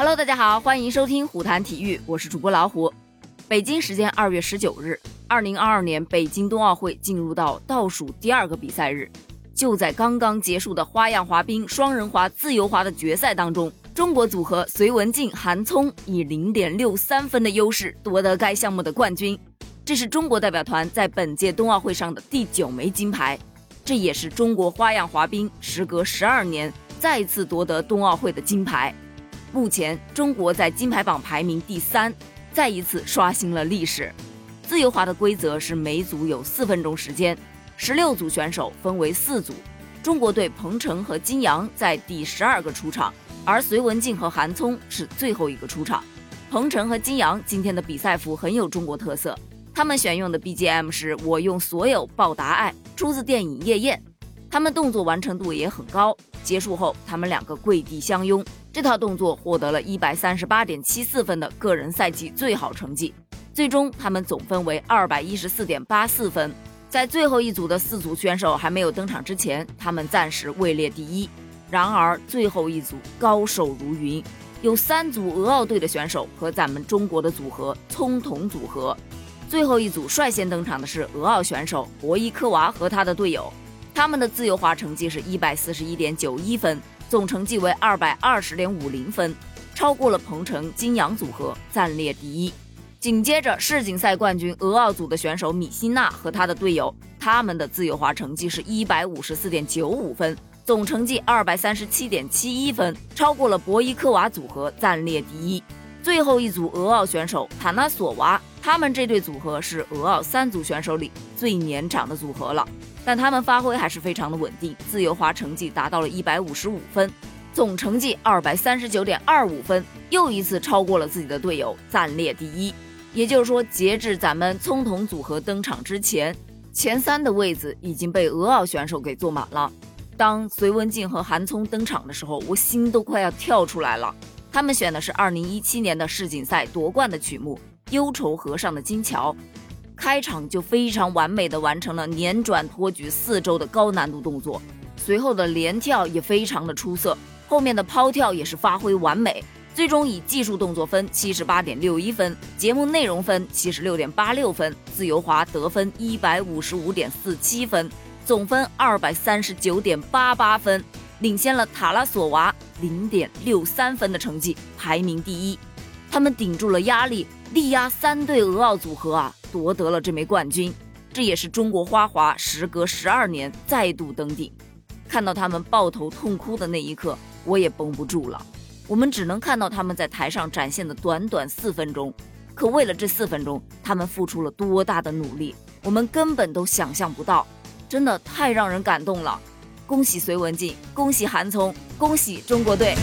Hello，大家好，欢迎收听虎谈体育，我是主播老虎。北京时间二月十九日，二零二二年北京冬奥会进入到倒数第二个比赛日，就在刚刚结束的花样滑冰双人滑自由滑的决赛当中，中国组合隋文静、韩聪以零点六三分的优势夺得该项目的冠军，这是中国代表团在本届冬奥会上的第九枚金牌，这也是中国花样滑冰时隔十二年再次夺得冬奥会的金牌。目前，中国在金牌榜排名第三，再一次刷新了历史。自由滑的规则是每组有四分钟时间，十六组选手分为四组。中国队彭程和金阳在第十二个出场，而隋文静和韩聪是最后一个出场。彭程和金阳今天的比赛服很有中国特色，他们选用的 BGM 是我用所有报答爱，出自电影《夜宴》。他们动作完成度也很高，结束后他们两个跪地相拥。这套动作获得了一百三十八点七四分的个人赛季最好成绩，最终他们总分为二百一十四点八四分。在最后一组的四组选手还没有登场之前，他们暂时位列第一。然而最后一组高手如云，有三组俄奥队的选手和咱们中国的组合葱桶组合。最后一组率先登场的是俄奥选手博伊科娃和他的队友，他们的自由滑成绩是一百四十一点九一分。总成绩为二百二十点五零分，超过了彭程金阳组合，暂列第一。紧接着，世锦赛冠军俄奥组的选手米希娜和他的队友，他们的自由滑成绩是一百五十四点九五分，总成绩二百三十七点七一分，超过了博伊科娃组合，暂列第一。最后一组俄奥选手塔纳索娃，他们这对组合是俄奥三组选手里最年长的组合了。但他们发挥还是非常的稳定，自由滑成绩达到了一百五十五分，总成绩二百三十九点二五分，又一次超过了自己的队友，暂列第一。也就是说，截至咱们葱桶组合登场之前，前三的位子已经被俄奥选手给坐满了。当隋文静和韩聪登场的时候，我心都快要跳出来了。他们选的是二零一七年的世锦赛夺冠的曲目《忧愁河上的金桥》。开场就非常完美的完成了连转托举四周的高难度动作，随后的连跳也非常的出色，后面的抛跳也是发挥完美，最终以技术动作分七十八点六一分，节目内容分七十六点八六分，自由滑得分一百五十五点四七分，总分二百三十九点八八分，领先了塔拉索娃零点六三分的成绩，排名第一。他们顶住了压力，力压三对俄奥组合啊！夺得了这枚冠军，这也是中国花滑时隔十二年再度登顶。看到他们抱头痛哭的那一刻，我也绷不住了。我们只能看到他们在台上展现的短短四分钟，可为了这四分钟，他们付出了多大的努力，我们根本都想象不到，真的太让人感动了。恭喜隋文静，恭喜韩聪，恭喜中国队！